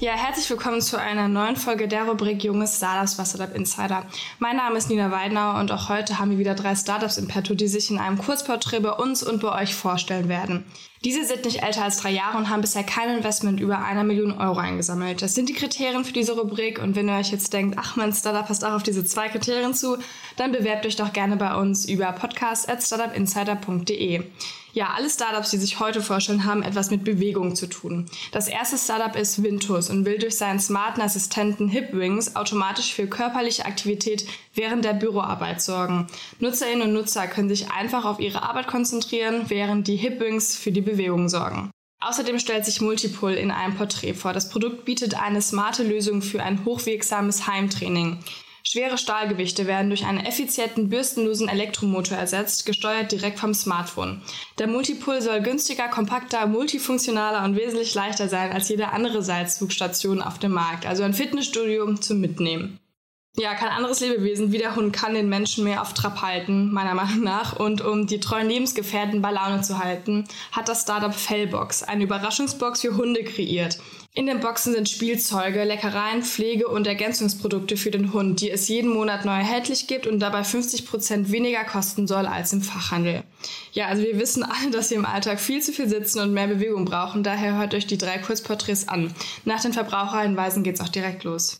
Ja, herzlich willkommen zu einer neuen Folge der Rubrik Junge Startups bei Startup Insider. Mein Name ist Nina Weidner und auch heute haben wir wieder drei Startups im Petto, die sich in einem Kurzporträt bei uns und bei euch vorstellen werden. Diese sind nicht älter als drei Jahre und haben bisher kein Investment über einer Million Euro eingesammelt. Das sind die Kriterien für diese Rubrik und wenn ihr euch jetzt denkt, ach mein Startup passt auch auf diese zwei Kriterien zu, dann bewerbt euch doch gerne bei uns über podcast.startupinsider.de. Ja, alle Startups, die sich heute vorstellen, haben etwas mit Bewegung zu tun. Das erste Startup ist Vintus und will durch seinen smarten Assistenten Hipwings automatisch für körperliche Aktivität während der Büroarbeit sorgen. Nutzerinnen und Nutzer können sich einfach auf ihre Arbeit konzentrieren, während die Hipwings für die Bewegung sorgen. Außerdem stellt sich Multipull in einem Porträt vor. Das Produkt bietet eine smarte Lösung für ein hochwirksames Heimtraining. Schwere Stahlgewichte werden durch einen effizienten bürstenlosen Elektromotor ersetzt, gesteuert direkt vom Smartphone. Der Multipull soll günstiger, kompakter, multifunktionaler und wesentlich leichter sein als jede andere Seilzugstation auf dem Markt, also ein Fitnessstudio zum Mitnehmen. Ja, kein anderes Lebewesen wie der Hund kann den Menschen mehr auf Trab halten, meiner Meinung nach. Und um die treuen Lebensgefährten bei Laune zu halten, hat das Startup Fellbox eine Überraschungsbox für Hunde kreiert. In den Boxen sind Spielzeuge, Leckereien, Pflege und Ergänzungsprodukte für den Hund, die es jeden Monat neu erhältlich gibt und dabei 50 Prozent weniger kosten soll als im Fachhandel. Ja, also wir wissen alle, dass wir im Alltag viel zu viel sitzen und mehr Bewegung brauchen. Daher hört euch die drei Kurzporträts an. Nach den Verbraucherhinweisen geht's auch direkt los.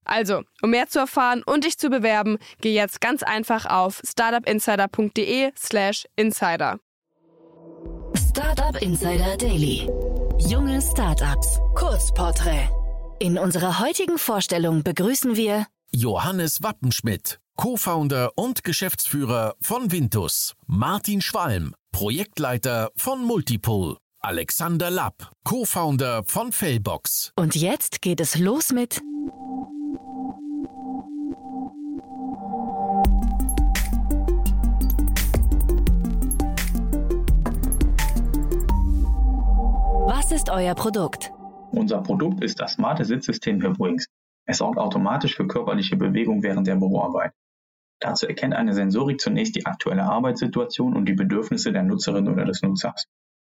Also, um mehr zu erfahren und dich zu bewerben, geh jetzt ganz einfach auf startupinsider.de/slash insider. Startup Insider Daily. Junge Startups. Kurzporträt. In unserer heutigen Vorstellung begrüßen wir Johannes Wappenschmidt, Co-Founder und Geschäftsführer von Vintus, Martin Schwalm, Projektleiter von Multipool, Alexander Lapp, Co-Founder von Fellbox. und jetzt geht es los mit euer Produkt? Unser Produkt ist das smarte Sitzsystem Hipwings. Es sorgt automatisch für körperliche Bewegung während der Büroarbeit. Dazu erkennt eine Sensorik zunächst die aktuelle Arbeitssituation und die Bedürfnisse der Nutzerin oder des Nutzers.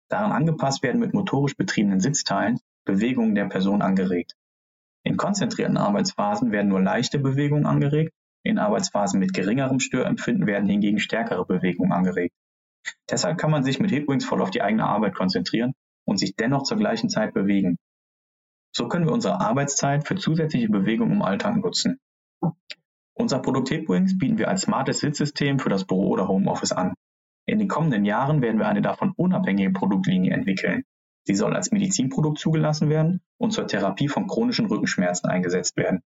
Daran angepasst werden mit motorisch betriebenen Sitzteilen Bewegungen der Person angeregt. In konzentrierten Arbeitsphasen werden nur leichte Bewegungen angeregt, in Arbeitsphasen mit geringerem Störempfinden werden hingegen stärkere Bewegungen angeregt. Deshalb kann man sich mit Hipwings voll auf die eigene Arbeit konzentrieren und sich dennoch zur gleichen Zeit bewegen. So können wir unsere Arbeitszeit für zusätzliche Bewegung im Alltag nutzen. Unser Produkt Hipwings bieten wir als smartes Sitzsystem für das Büro oder Homeoffice an. In den kommenden Jahren werden wir eine davon unabhängige Produktlinie entwickeln. Sie soll als Medizinprodukt zugelassen werden und zur Therapie von chronischen Rückenschmerzen eingesetzt werden.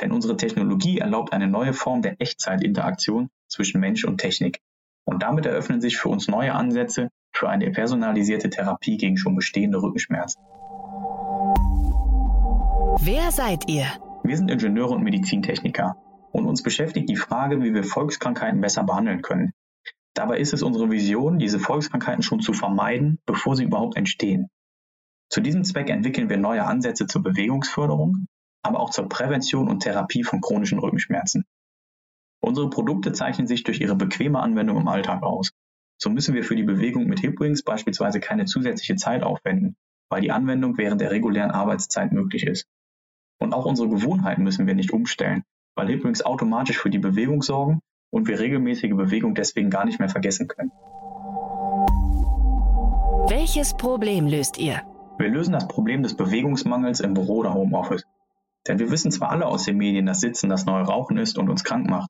Denn unsere Technologie erlaubt eine neue Form der Echtzeitinteraktion zwischen Mensch und Technik. Und damit eröffnen sich für uns neue Ansätze für eine personalisierte Therapie gegen schon bestehende Rückenschmerzen. Wer seid ihr? Wir sind Ingenieure und Medizintechniker und uns beschäftigt die Frage, wie wir Volkskrankheiten besser behandeln können. Dabei ist es unsere Vision, diese Volkskrankheiten schon zu vermeiden, bevor sie überhaupt entstehen. Zu diesem Zweck entwickeln wir neue Ansätze zur Bewegungsförderung, aber auch zur Prävention und Therapie von chronischen Rückenschmerzen. Unsere Produkte zeichnen sich durch ihre bequeme Anwendung im Alltag aus. So müssen wir für die Bewegung mit Hipwings beispielsweise keine zusätzliche Zeit aufwenden, weil die Anwendung während der regulären Arbeitszeit möglich ist. Und auch unsere Gewohnheiten müssen wir nicht umstellen, weil Hipwings automatisch für die Bewegung sorgen und wir regelmäßige Bewegung deswegen gar nicht mehr vergessen können. Welches Problem löst ihr? Wir lösen das Problem des Bewegungsmangels im Büro oder Homeoffice. Denn wir wissen zwar alle aus den Medien, dass Sitzen das neue Rauchen ist und uns krank macht.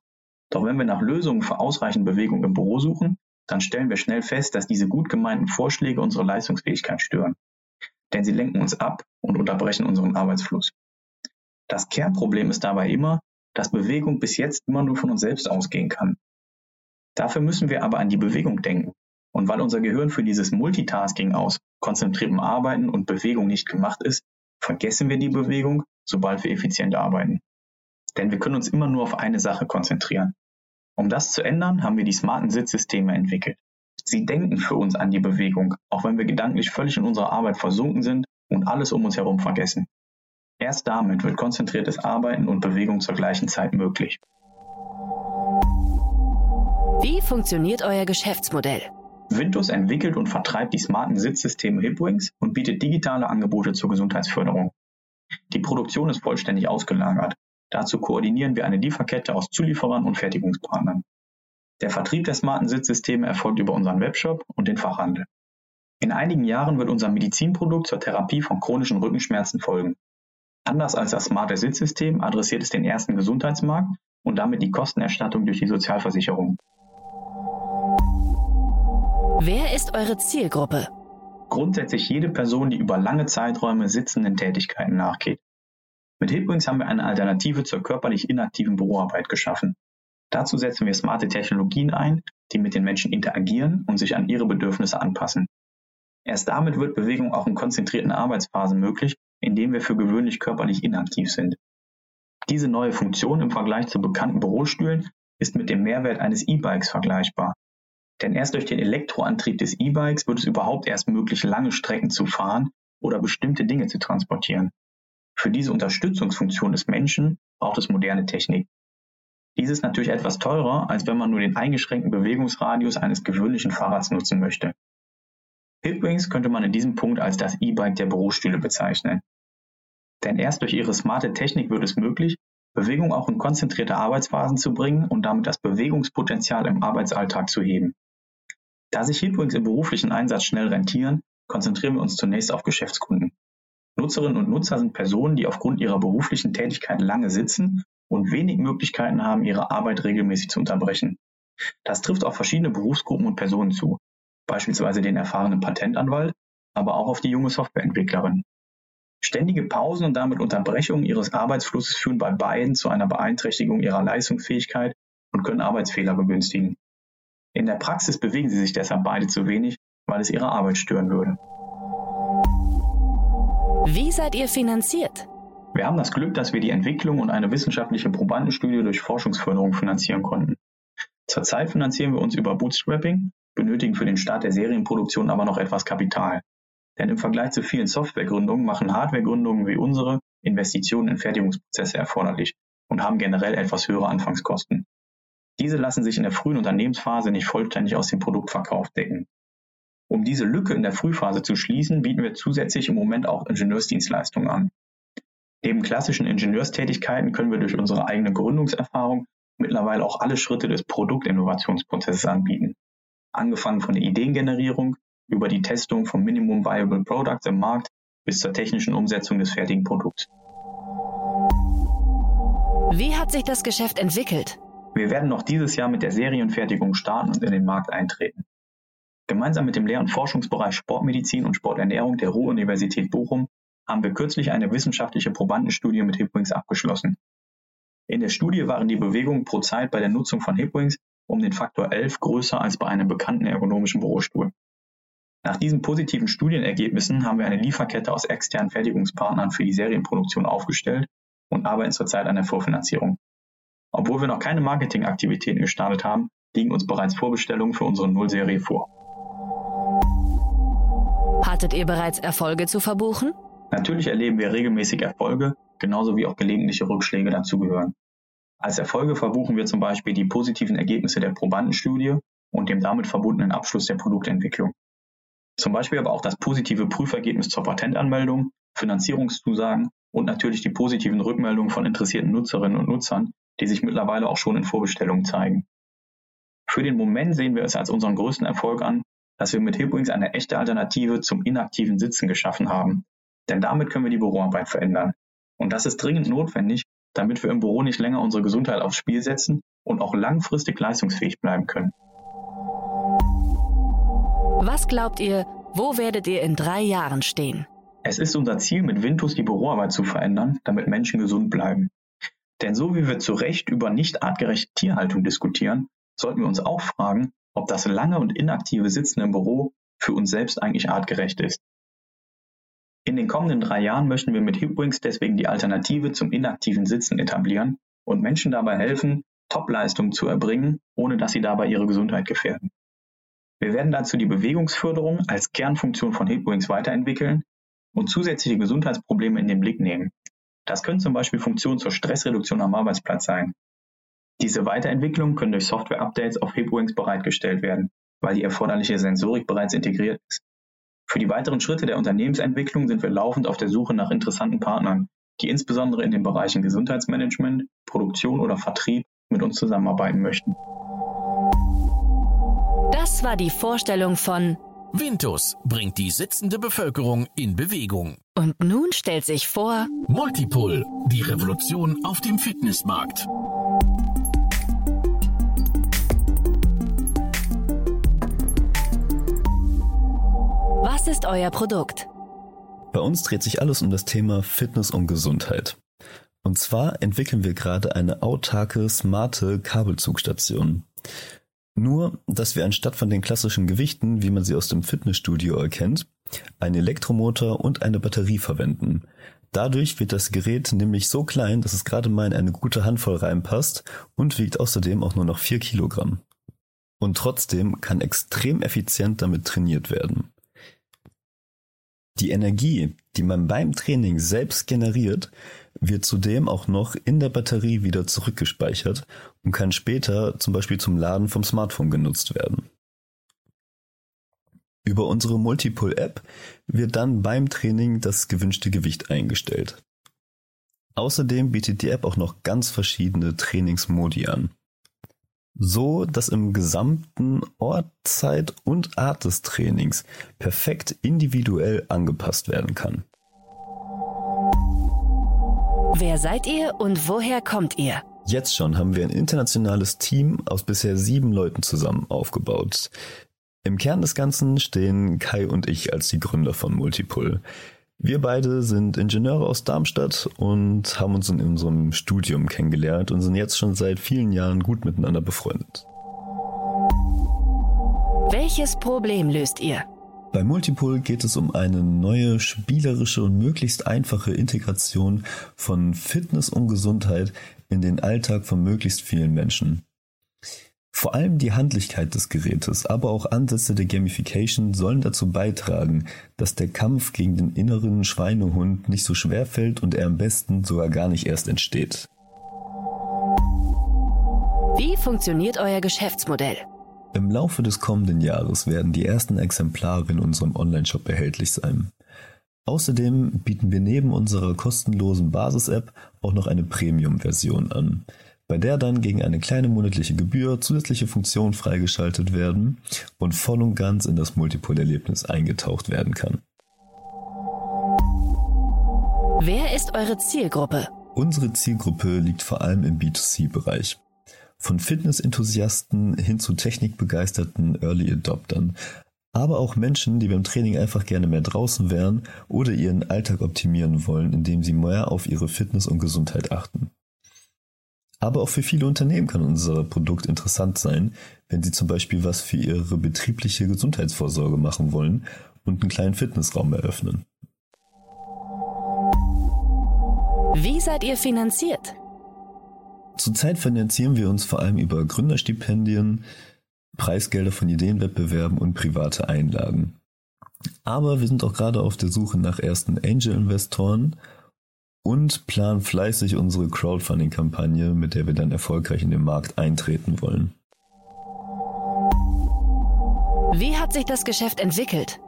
Doch wenn wir nach Lösungen für ausreichend Bewegung im Büro suchen, dann stellen wir schnell fest, dass diese gut gemeinten Vorschläge unsere Leistungsfähigkeit stören. Denn sie lenken uns ab und unterbrechen unseren Arbeitsfluss. Das Kernproblem ist dabei immer, dass Bewegung bis jetzt immer nur von uns selbst ausgehen kann. Dafür müssen wir aber an die Bewegung denken. Und weil unser Gehirn für dieses Multitasking aus konzentriertem Arbeiten und Bewegung nicht gemacht ist, vergessen wir die Bewegung, sobald wir effizient arbeiten. Denn wir können uns immer nur auf eine Sache konzentrieren. Um das zu ändern, haben wir die smarten Sitzsysteme entwickelt. Sie denken für uns an die Bewegung, auch wenn wir gedanklich völlig in unserer Arbeit versunken sind und alles um uns herum vergessen. Erst damit wird konzentriertes Arbeiten und Bewegung zur gleichen Zeit möglich. Wie funktioniert euer Geschäftsmodell? Windows entwickelt und vertreibt die smarten Sitzsysteme Hipwings und bietet digitale Angebote zur Gesundheitsförderung. Die Produktion ist vollständig ausgelagert. Dazu koordinieren wir eine Lieferkette aus Zulieferern und Fertigungspartnern. Der Vertrieb der smarten Sitzsysteme erfolgt über unseren Webshop und den Fachhandel. In einigen Jahren wird unser Medizinprodukt zur Therapie von chronischen Rückenschmerzen folgen. Anders als das smarte Sitzsystem adressiert es den ersten Gesundheitsmarkt und damit die Kostenerstattung durch die Sozialversicherung. Wer ist eure Zielgruppe? Grundsätzlich jede Person, die über lange Zeiträume sitzenden Tätigkeiten nachgeht. Mit Hipwings haben wir eine Alternative zur körperlich inaktiven Büroarbeit geschaffen. Dazu setzen wir smarte Technologien ein, die mit den Menschen interagieren und sich an ihre Bedürfnisse anpassen. Erst damit wird Bewegung auch in konzentrierten Arbeitsphasen möglich, indem wir für gewöhnlich körperlich inaktiv sind. Diese neue Funktion im Vergleich zu bekannten Bürostühlen ist mit dem Mehrwert eines E-Bikes vergleichbar. Denn erst durch den Elektroantrieb des E-Bikes wird es überhaupt erst möglich, lange Strecken zu fahren oder bestimmte Dinge zu transportieren. Für diese Unterstützungsfunktion des Menschen braucht es moderne Technik. Dies ist natürlich etwas teurer, als wenn man nur den eingeschränkten Bewegungsradius eines gewöhnlichen Fahrrads nutzen möchte. Hipwings könnte man in diesem Punkt als das E-Bike der Bürostühle bezeichnen. Denn erst durch ihre smarte Technik wird es möglich, Bewegung auch in konzentrierte Arbeitsphasen zu bringen und damit das Bewegungspotenzial im Arbeitsalltag zu heben. Da sich Heatwings im beruflichen Einsatz schnell rentieren, konzentrieren wir uns zunächst auf Geschäftskunden. Nutzerinnen und Nutzer sind Personen, die aufgrund ihrer beruflichen Tätigkeit lange sitzen und wenig Möglichkeiten haben, ihre Arbeit regelmäßig zu unterbrechen. Das trifft auf verschiedene Berufsgruppen und Personen zu, beispielsweise den erfahrenen Patentanwalt, aber auch auf die junge Softwareentwicklerin. Ständige Pausen und damit Unterbrechungen ihres Arbeitsflusses führen bei beiden zu einer Beeinträchtigung ihrer Leistungsfähigkeit und können Arbeitsfehler begünstigen. In der Praxis bewegen sie sich deshalb beide zu wenig, weil es ihre Arbeit stören würde. Wie seid ihr finanziert? Wir haben das Glück, dass wir die Entwicklung und eine wissenschaftliche Probandenstudie durch Forschungsförderung finanzieren konnten. Zurzeit finanzieren wir uns über Bootstrapping, benötigen für den Start der Serienproduktion aber noch etwas Kapital. Denn im Vergleich zu vielen Softwaregründungen machen Hardwaregründungen wie unsere Investitionen in Fertigungsprozesse erforderlich und haben generell etwas höhere Anfangskosten. Diese lassen sich in der frühen Unternehmensphase nicht vollständig aus dem Produktverkauf decken. Um diese Lücke in der Frühphase zu schließen, bieten wir zusätzlich im Moment auch Ingenieursdienstleistungen an. Neben klassischen Ingenieurstätigkeiten können wir durch unsere eigene Gründungserfahrung mittlerweile auch alle Schritte des Produktinnovationsprozesses anbieten. Angefangen von der Ideengenerierung über die Testung von Minimum Viable Products im Markt bis zur technischen Umsetzung des fertigen Produkts. Wie hat sich das Geschäft entwickelt? Wir werden noch dieses Jahr mit der Serienfertigung starten und in den Markt eintreten. Gemeinsam mit dem Lehr- und Forschungsbereich Sportmedizin und Sporternährung der Ruhr-Universität Bochum haben wir kürzlich eine wissenschaftliche Probandenstudie mit Hipwings abgeschlossen. In der Studie waren die Bewegungen pro Zeit bei der Nutzung von Hipwings um den Faktor 11 größer als bei einem bekannten ergonomischen Bürostuhl. Nach diesen positiven Studienergebnissen haben wir eine Lieferkette aus externen Fertigungspartnern für die Serienproduktion aufgestellt und arbeiten zurzeit an der Vorfinanzierung. Obwohl wir noch keine Marketingaktivitäten gestartet haben, liegen uns bereits Vorbestellungen für unsere Nullserie vor. Hattet ihr bereits Erfolge zu verbuchen? Natürlich erleben wir regelmäßig Erfolge, genauso wie auch gelegentliche Rückschläge dazugehören. Als Erfolge verbuchen wir zum Beispiel die positiven Ergebnisse der Probandenstudie und dem damit verbundenen Abschluss der Produktentwicklung. Zum Beispiel aber auch das positive Prüfergebnis zur Patentanmeldung, Finanzierungszusagen und natürlich die positiven Rückmeldungen von interessierten Nutzerinnen und Nutzern, die sich mittlerweile auch schon in Vorbestellungen zeigen. Für den Moment sehen wir es als unseren größten Erfolg an, dass wir mit Hipwings eine echte Alternative zum inaktiven Sitzen geschaffen haben. Denn damit können wir die Büroarbeit verändern. Und das ist dringend notwendig, damit wir im Büro nicht länger unsere Gesundheit aufs Spiel setzen und auch langfristig leistungsfähig bleiben können. Was glaubt ihr, wo werdet ihr in drei Jahren stehen? Es ist unser Ziel, mit Vintus die Büroarbeit zu verändern, damit Menschen gesund bleiben. Denn so wie wir zu Recht über nicht artgerechte Tierhaltung diskutieren, sollten wir uns auch fragen, ob das lange und inaktive Sitzen im Büro für uns selbst eigentlich artgerecht ist. In den kommenden drei Jahren möchten wir mit Hipwings deswegen die Alternative zum inaktiven Sitzen etablieren und Menschen dabei helfen, Topleistungen zu erbringen, ohne dass sie dabei ihre Gesundheit gefährden. Wir werden dazu die Bewegungsförderung als Kernfunktion von Hipwings weiterentwickeln und zusätzliche Gesundheitsprobleme in den Blick nehmen. Das können zum Beispiel Funktionen zur Stressreduktion am Arbeitsplatz sein. Diese Weiterentwicklungen können durch Software-Updates auf Hipwings bereitgestellt werden, weil die erforderliche Sensorik bereits integriert ist. Für die weiteren Schritte der Unternehmensentwicklung sind wir laufend auf der Suche nach interessanten Partnern, die insbesondere in den Bereichen Gesundheitsmanagement, Produktion oder Vertrieb mit uns zusammenarbeiten möchten. Das war die Vorstellung von Vintus bringt die sitzende Bevölkerung in Bewegung. Und nun stellt sich vor Multipull, die Revolution auf dem Fitnessmarkt. Was ist euer Produkt? Bei uns dreht sich alles um das Thema Fitness und Gesundheit. Und zwar entwickeln wir gerade eine autarke, smarte Kabelzugstation. Nur, dass wir anstatt von den klassischen Gewichten, wie man sie aus dem Fitnessstudio erkennt, einen Elektromotor und eine Batterie verwenden. Dadurch wird das Gerät nämlich so klein, dass es gerade mal in eine gute Handvoll reinpasst und wiegt außerdem auch nur noch 4 Kilogramm. Und trotzdem kann extrem effizient damit trainiert werden. Die Energie, die man beim Training selbst generiert, wird zudem auch noch in der Batterie wieder zurückgespeichert und kann später zum Beispiel zum Laden vom Smartphone genutzt werden. Über unsere Multipull-App wird dann beim Training das gewünschte Gewicht eingestellt. Außerdem bietet die App auch noch ganz verschiedene Trainingsmodi an so dass im gesamten Ort, Zeit und Art des Trainings perfekt individuell angepasst werden kann. Wer seid ihr und woher kommt ihr? Jetzt schon haben wir ein internationales Team aus bisher sieben Leuten zusammen aufgebaut. Im Kern des Ganzen stehen Kai und ich als die Gründer von Multipull. Wir beide sind Ingenieure aus Darmstadt und haben uns in unserem Studium kennengelernt und sind jetzt schon seit vielen Jahren gut miteinander befreundet. Welches Problem löst ihr? Bei Multipool geht es um eine neue spielerische und möglichst einfache Integration von Fitness und Gesundheit in den Alltag von möglichst vielen Menschen. Vor allem die Handlichkeit des Gerätes, aber auch Ansätze der Gamification sollen dazu beitragen, dass der Kampf gegen den inneren Schweinehund nicht so schwer fällt und er am besten sogar gar nicht erst entsteht. Wie funktioniert euer Geschäftsmodell? Im Laufe des kommenden Jahres werden die ersten Exemplare in unserem Onlineshop erhältlich sein. Außerdem bieten wir neben unserer kostenlosen Basis-App auch noch eine Premium-Version an bei der dann gegen eine kleine monatliche Gebühr zusätzliche Funktionen freigeschaltet werden und voll und ganz in das Multiple-Erlebnis eingetaucht werden kann. Wer ist eure Zielgruppe? Unsere Zielgruppe liegt vor allem im B2C-Bereich. Von Fitness-Enthusiasten hin zu technikbegeisterten Early Adoptern, aber auch Menschen, die beim Training einfach gerne mehr draußen wären oder ihren Alltag optimieren wollen, indem sie mehr auf ihre Fitness und Gesundheit achten. Aber auch für viele Unternehmen kann unser Produkt interessant sein, wenn sie zum Beispiel was für ihre betriebliche Gesundheitsvorsorge machen wollen und einen kleinen Fitnessraum eröffnen. Wie seid ihr finanziert? Zurzeit finanzieren wir uns vor allem über Gründerstipendien, Preisgelder von Ideenwettbewerben und private Einlagen. Aber wir sind auch gerade auf der Suche nach ersten Angel-Investoren und planen fleißig unsere Crowdfunding-Kampagne, mit der wir dann erfolgreich in den Markt eintreten wollen. Wie hat sich das Geschäft entwickelt?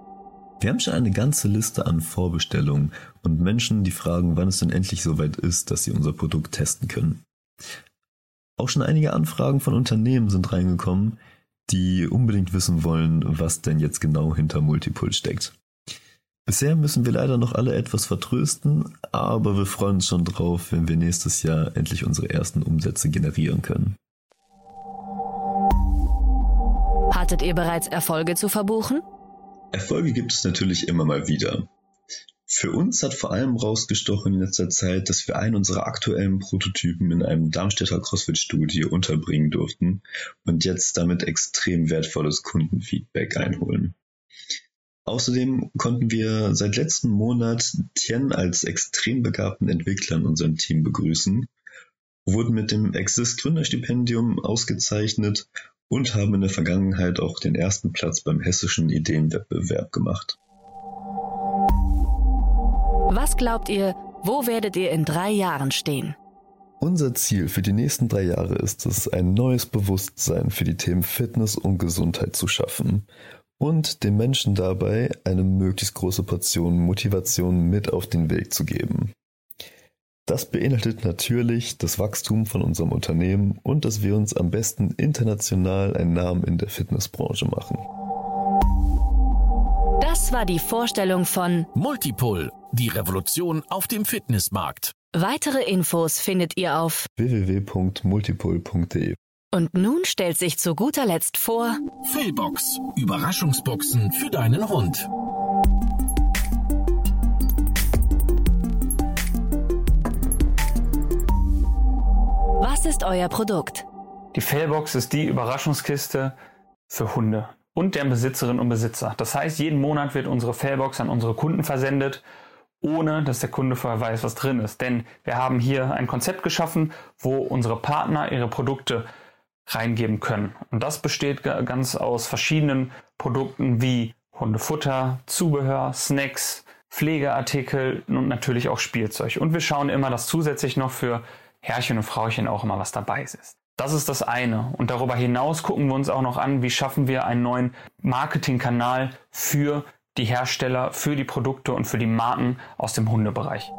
Wir haben schon eine ganze Liste an Vorbestellungen und Menschen, die fragen, wann es denn endlich soweit ist, dass sie unser Produkt testen können. Auch schon einige Anfragen von Unternehmen sind reingekommen, die unbedingt wissen wollen, was denn jetzt genau hinter Multipull steckt. Bisher müssen wir leider noch alle etwas vertrösten, aber wir freuen uns schon drauf, wenn wir nächstes Jahr endlich unsere ersten Umsätze generieren können. Hattet ihr bereits Erfolge zu verbuchen? Erfolge gibt es natürlich immer mal wieder. Für uns hat vor allem rausgestochen in letzter Zeit, dass wir einen unserer aktuellen Prototypen in einem Darmstädter CrossFit-Studio unterbringen durften und jetzt damit extrem wertvolles Kundenfeedback einholen. Außerdem konnten wir seit letztem Monat Tien als extrem begabten Entwickler in unserem Team begrüßen, wurden mit dem Exist Gründerstipendium ausgezeichnet und haben in der Vergangenheit auch den ersten Platz beim hessischen Ideenwettbewerb gemacht. Was glaubt ihr, wo werdet ihr in drei Jahren stehen? Unser Ziel für die nächsten drei Jahre ist es, ein neues Bewusstsein für die Themen Fitness und Gesundheit zu schaffen und den Menschen dabei eine möglichst große Portion Motivation mit auf den Weg zu geben. Das beinhaltet natürlich das Wachstum von unserem Unternehmen und dass wir uns am besten international einen Namen in der Fitnessbranche machen. Das war die Vorstellung von Multipull, die Revolution auf dem Fitnessmarkt. Weitere Infos findet ihr auf www.multipull.de. Und nun stellt sich zu guter Letzt vor Failbox, Überraschungsboxen für deinen Hund. Was ist euer Produkt? Die Failbox ist die Überraschungskiste für Hunde und deren Besitzerinnen und Besitzer. Das heißt, jeden Monat wird unsere Failbox an unsere Kunden versendet, ohne dass der Kunde vorher weiß, was drin ist. Denn wir haben hier ein Konzept geschaffen, wo unsere Partner ihre Produkte reingeben können. Und das besteht ganz aus verschiedenen Produkten wie Hundefutter, Zubehör, Snacks, Pflegeartikel und natürlich auch Spielzeug. Und wir schauen immer, dass zusätzlich noch für Herrchen und Frauchen auch immer was dabei ist. Das ist das eine. Und darüber hinaus gucken wir uns auch noch an, wie schaffen wir einen neuen Marketingkanal für die Hersteller, für die Produkte und für die Marken aus dem Hundebereich.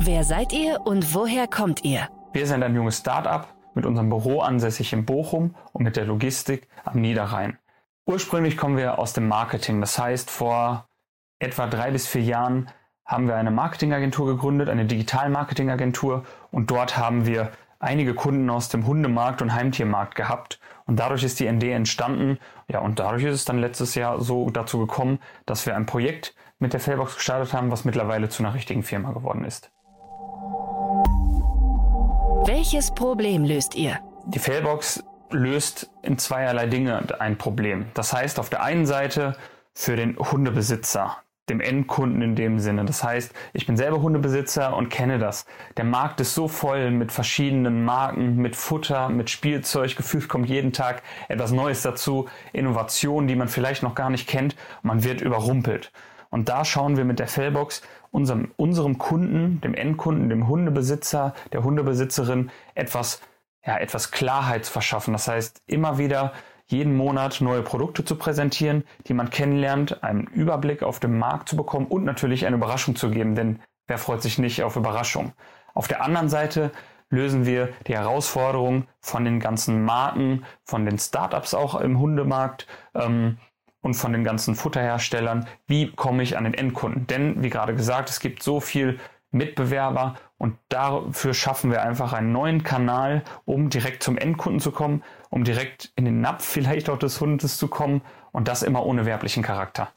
Wer seid ihr und woher kommt ihr? Wir sind ein junges Start-up mit unserem Büro ansässig in Bochum und mit der Logistik am Niederrhein. Ursprünglich kommen wir aus dem Marketing. Das heißt, vor etwa drei bis vier Jahren haben wir eine Marketingagentur gegründet, eine Digital-Marketingagentur und dort haben wir einige Kunden aus dem Hundemarkt und Heimtiermarkt gehabt und dadurch ist die ND entstanden. Ja, und dadurch ist es dann letztes Jahr so dazu gekommen, dass wir ein Projekt mit der Fairbox gestartet haben, was mittlerweile zu einer richtigen Firma geworden ist. Welches Problem löst ihr? Die Fairbox löst in zweierlei Dinge ein Problem. Das heißt, auf der einen Seite für den Hundebesitzer dem Endkunden in dem Sinne. Das heißt, ich bin selber Hundebesitzer und kenne das. Der Markt ist so voll mit verschiedenen Marken, mit Futter, mit Spielzeug. Gefühlt kommt jeden Tag etwas Neues dazu, Innovationen, die man vielleicht noch gar nicht kennt. Man wird überrumpelt. Und da schauen wir mit der Fellbox unserem, unserem Kunden, dem Endkunden, dem Hundebesitzer, der Hundebesitzerin etwas, ja, etwas Klarheit verschaffen. Das heißt, immer wieder jeden Monat neue Produkte zu präsentieren, die man kennenlernt, einen Überblick auf den Markt zu bekommen und natürlich eine Überraschung zu geben, denn wer freut sich nicht auf Überraschung? Auf der anderen Seite lösen wir die Herausforderung von den ganzen Marken, von den Startups auch im Hundemarkt ähm, und von den ganzen Futterherstellern. Wie komme ich an den Endkunden? Denn, wie gerade gesagt, es gibt so viel Mitbewerber und dafür schaffen wir einfach einen neuen Kanal, um direkt zum Endkunden zu kommen, um direkt in den Napf vielleicht auch des Hundes zu kommen und das immer ohne werblichen Charakter.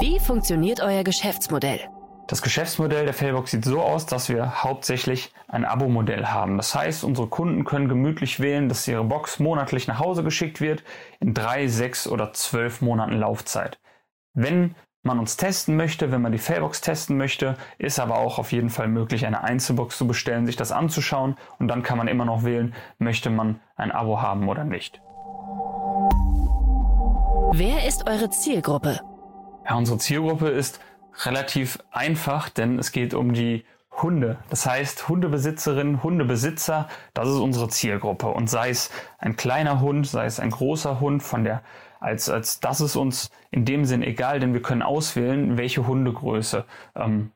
Wie funktioniert euer Geschäftsmodell? Das Geschäftsmodell der Failbox sieht so aus, dass wir hauptsächlich ein Abo-Modell haben. Das heißt, unsere Kunden können gemütlich wählen, dass ihre Box monatlich nach Hause geschickt wird in drei, sechs oder zwölf Monaten Laufzeit. Wenn man uns testen möchte, wenn man die Failbox testen möchte, ist aber auch auf jeden Fall möglich, eine Einzelbox zu bestellen, sich das anzuschauen und dann kann man immer noch wählen, möchte man ein Abo haben oder nicht. Wer ist eure Zielgruppe? Ja, unsere Zielgruppe ist relativ einfach, denn es geht um die Hunde. Das heißt, Hundebesitzerinnen, Hundebesitzer, das ist unsere Zielgruppe. Und sei es ein kleiner Hund, sei es ein großer Hund, von der als, als das ist uns in dem Sinn egal, denn wir können auswählen, welche Hundegröße ähm,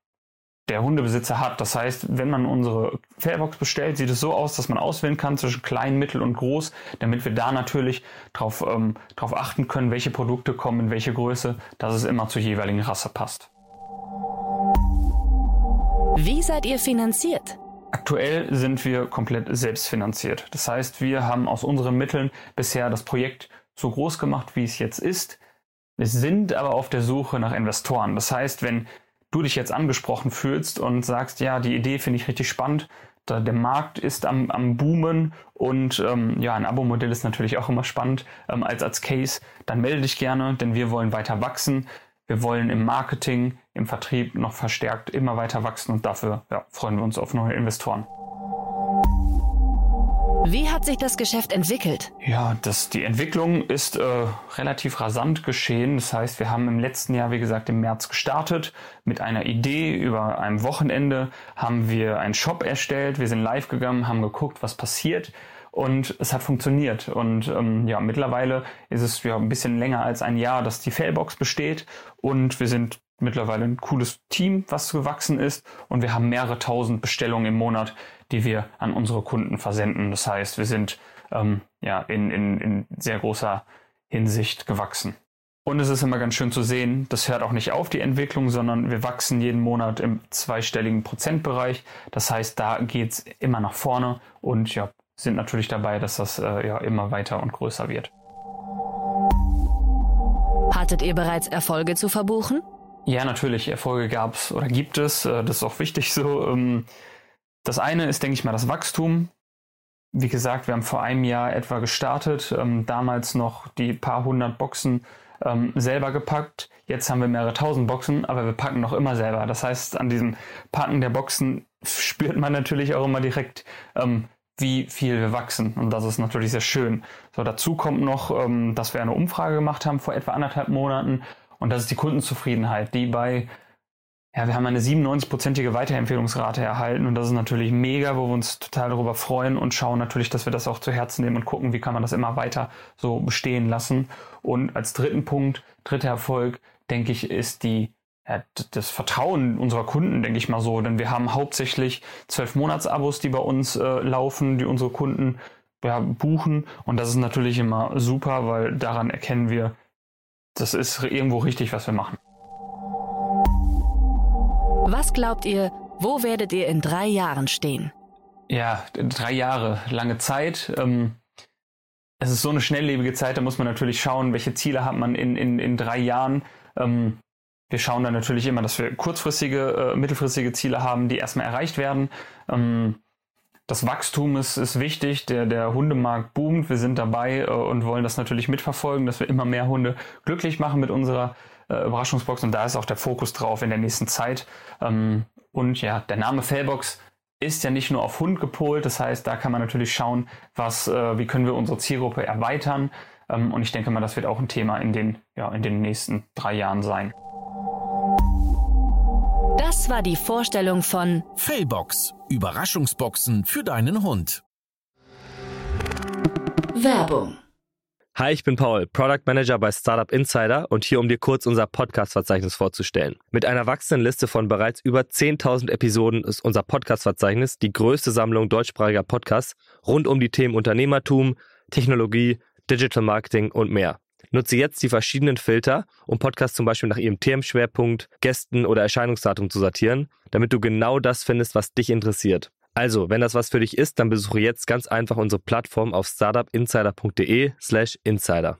der Hundebesitzer hat. Das heißt, wenn man unsere Fairbox bestellt, sieht es so aus, dass man auswählen kann zwischen klein, mittel und groß, damit wir da natürlich darauf ähm, drauf achten können, welche Produkte kommen in welche Größe, dass es immer zur jeweiligen Rasse passt. Wie seid ihr finanziert? Aktuell sind wir komplett selbstfinanziert. Das heißt, wir haben aus unseren Mitteln bisher das Projekt so groß gemacht, wie es jetzt ist. Wir sind aber auf der Suche nach Investoren. Das heißt, wenn du dich jetzt angesprochen fühlst und sagst, ja, die Idee finde ich richtig spannend, da, der Markt ist am, am Boomen und ähm, ja, ein Abo-Modell ist natürlich auch immer spannend ähm, als, als Case, dann melde dich gerne, denn wir wollen weiter wachsen. Wir wollen im Marketing, im Vertrieb noch verstärkt immer weiter wachsen und dafür ja, freuen wir uns auf neue Investoren. Wie hat sich das Geschäft entwickelt? Ja, das, die Entwicklung ist äh, relativ rasant geschehen. Das heißt, wir haben im letzten Jahr, wie gesagt, im März gestartet mit einer Idee. Über einem Wochenende haben wir einen Shop erstellt. Wir sind live gegangen, haben geguckt, was passiert. Und es hat funktioniert. Und ähm, ja, mittlerweile ist es ja ein bisschen länger als ein Jahr, dass die Failbox besteht. Und wir sind mittlerweile ein cooles Team, was gewachsen ist. Und wir haben mehrere tausend Bestellungen im Monat, die wir an unsere Kunden versenden. Das heißt, wir sind ähm, ja in, in, in sehr großer Hinsicht gewachsen. Und es ist immer ganz schön zu sehen, das hört auch nicht auf, die Entwicklung, sondern wir wachsen jeden Monat im zweistelligen Prozentbereich. Das heißt, da geht es immer nach vorne und ja, sind natürlich dabei, dass das äh, ja immer weiter und größer wird. Hattet ihr bereits Erfolge zu verbuchen? Ja, natürlich. Erfolge gab es oder gibt es. Äh, das ist auch wichtig so. Ähm, das eine ist, denke ich mal, das Wachstum. Wie gesagt, wir haben vor einem Jahr etwa gestartet, ähm, damals noch die paar hundert Boxen ähm, selber gepackt. Jetzt haben wir mehrere tausend Boxen, aber wir packen noch immer selber. Das heißt, an diesem Packen der Boxen spürt man natürlich auch immer direkt, wie viel wir wachsen. Und das ist natürlich sehr schön. So, dazu kommt noch, dass wir eine Umfrage gemacht haben vor etwa anderthalb Monaten. Und das ist die Kundenzufriedenheit, die bei ja, wir haben eine 97-prozentige Weiterempfehlungsrate erhalten und das ist natürlich mega, wo wir uns total darüber freuen und schauen natürlich, dass wir das auch zu Herzen nehmen und gucken, wie kann man das immer weiter so bestehen lassen. Und als dritten Punkt, dritter Erfolg, denke ich, ist die ja, das Vertrauen unserer Kunden, denke ich mal so. Denn wir haben hauptsächlich zwölf Monatsabos, die bei uns äh, laufen, die unsere Kunden ja, buchen. Und das ist natürlich immer super, weil daran erkennen wir, das ist irgendwo richtig, was wir machen. Was glaubt ihr, wo werdet ihr in drei Jahren stehen? Ja, drei Jahre, lange Zeit. Ähm, es ist so eine schnelllebige Zeit, da muss man natürlich schauen, welche Ziele hat man in, in, in drei Jahren. Ähm, wir schauen dann natürlich immer, dass wir kurzfristige, äh, mittelfristige Ziele haben, die erstmal erreicht werden. Ähm, das Wachstum ist, ist wichtig, der, der Hundemarkt boomt, wir sind dabei äh, und wollen das natürlich mitverfolgen, dass wir immer mehr Hunde glücklich machen mit unserer äh, Überraschungsbox und da ist auch der Fokus drauf in der nächsten Zeit. Ähm, und ja, der Name Failbox ist ja nicht nur auf Hund gepolt, das heißt, da kann man natürlich schauen, was, äh, wie können wir unsere Zielgruppe erweitern. Ähm, und ich denke mal, das wird auch ein Thema in den, ja, in den nächsten drei Jahren sein. Das war die Vorstellung von Failbox. Überraschungsboxen für deinen Hund. Werbung Hi, ich bin Paul, Product Manager bei Startup Insider und hier, um dir kurz unser Podcast-Verzeichnis vorzustellen. Mit einer wachsenden Liste von bereits über 10.000 Episoden ist unser Podcast-Verzeichnis die größte Sammlung deutschsprachiger Podcasts rund um die Themen Unternehmertum, Technologie, Digital Marketing und mehr. Nutze jetzt die verschiedenen Filter, um Podcasts zum Beispiel nach ihrem Themenschwerpunkt, Gästen oder Erscheinungsdatum zu sortieren, damit du genau das findest, was dich interessiert. Also, wenn das was für dich ist, dann besuche jetzt ganz einfach unsere Plattform auf startupinsider.de/slash insider.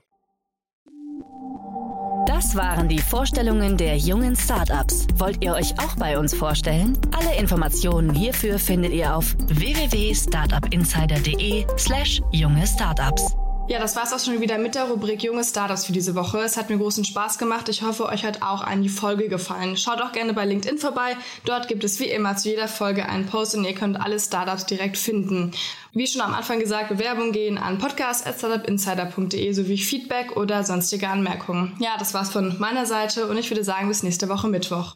Das waren die Vorstellungen der jungen Startups. Wollt ihr euch auch bei uns vorstellen? Alle Informationen hierfür findet ihr auf www.startupinsider.de/slash junge Startups. Ja, das war's auch schon wieder mit der Rubrik Junge Startups für diese Woche. Es hat mir großen Spaß gemacht. Ich hoffe, euch hat auch an die Folge gefallen. Schaut auch gerne bei LinkedIn vorbei. Dort gibt es wie immer zu jeder Folge einen Post und ihr könnt alle Startups direkt finden. Wie schon am Anfang gesagt, Bewerbungen gehen an podcast.startupinsider.de sowie Feedback oder sonstige Anmerkungen. Ja, das war's von meiner Seite und ich würde sagen, bis nächste Woche Mittwoch.